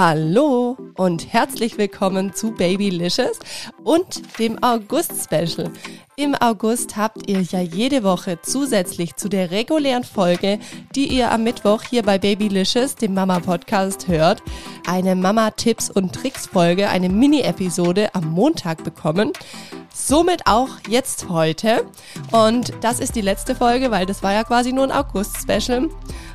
Hallo und herzlich willkommen zu Babylicious und dem August-Special. Im August habt ihr ja jede Woche zusätzlich zu der regulären Folge, die ihr am Mittwoch hier bei Babylicious, dem Mama-Podcast, hört, eine Mama-Tipps- und Tricks-Folge, eine Mini-Episode am Montag bekommen. Somit auch jetzt heute. Und das ist die letzte Folge, weil das war ja quasi nur ein August-Special.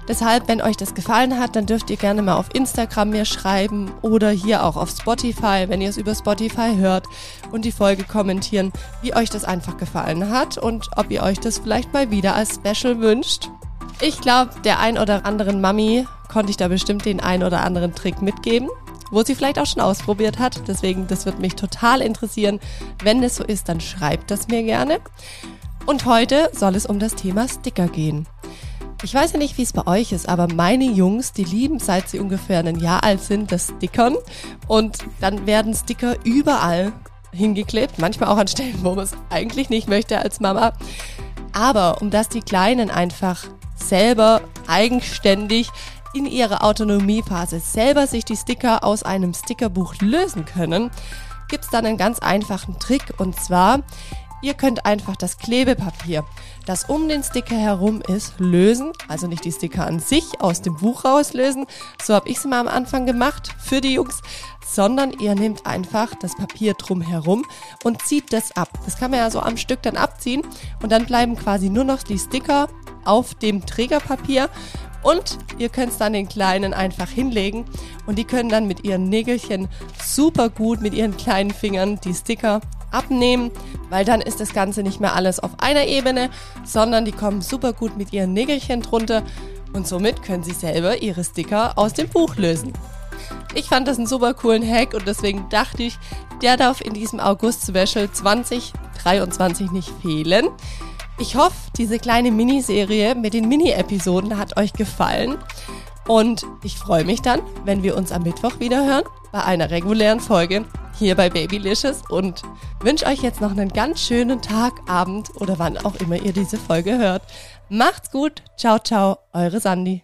Deshalb, wenn euch das gefallen hat, dann dürft ihr gerne mal auf Instagram mir schreiben oder hier auch auf Spotify, wenn ihr es über Spotify hört und die Folge kommentieren, wie euch das einfach gefallen hat und ob ihr euch das vielleicht mal wieder als Special wünscht. Ich glaube, der ein oder anderen Mami konnte ich da bestimmt den ein oder anderen Trick mitgeben wo sie vielleicht auch schon ausprobiert hat. Deswegen, das wird mich total interessieren. Wenn es so ist, dann schreibt das mir gerne. Und heute soll es um das Thema Sticker gehen. Ich weiß ja nicht, wie es bei euch ist, aber meine Jungs, die lieben, seit sie ungefähr ein Jahr alt sind, das Stickern. Und dann werden Sticker überall hingeklebt, manchmal auch an Stellen, wo man es eigentlich nicht möchte als Mama. Aber um dass die Kleinen einfach selber eigenständig in ihrer Autonomiephase selber sich die Sticker aus einem Stickerbuch lösen können, gibt es dann einen ganz einfachen Trick und zwar, Ihr könnt einfach das Klebepapier, das um den Sticker herum ist, lösen. Also nicht die Sticker an sich aus dem Buch rauslösen. So habe ich es mal am Anfang gemacht für die Jungs. Sondern ihr nehmt einfach das Papier drum herum und zieht das ab. Das kann man ja so am Stück dann abziehen. Und dann bleiben quasi nur noch die Sticker auf dem Trägerpapier. Und ihr könnt es dann den Kleinen einfach hinlegen und die können dann mit ihren Nägelchen super gut mit ihren kleinen Fingern die Sticker abnehmen, weil dann ist das Ganze nicht mehr alles auf einer Ebene, sondern die kommen super gut mit ihren Nägelchen drunter und somit können sie selber ihre Sticker aus dem Buch lösen. Ich fand das einen super coolen Hack und deswegen dachte ich, der darf in diesem August-Special 2023 nicht fehlen. Ich hoffe, diese kleine Miniserie mit den Mini-Episoden hat euch gefallen. Und ich freue mich dann, wenn wir uns am Mittwoch wieder hören bei einer regulären Folge hier bei Babylicious und wünsche euch jetzt noch einen ganz schönen Tag, Abend oder wann auch immer ihr diese Folge hört. Macht's gut. Ciao, ciao. Eure Sandy.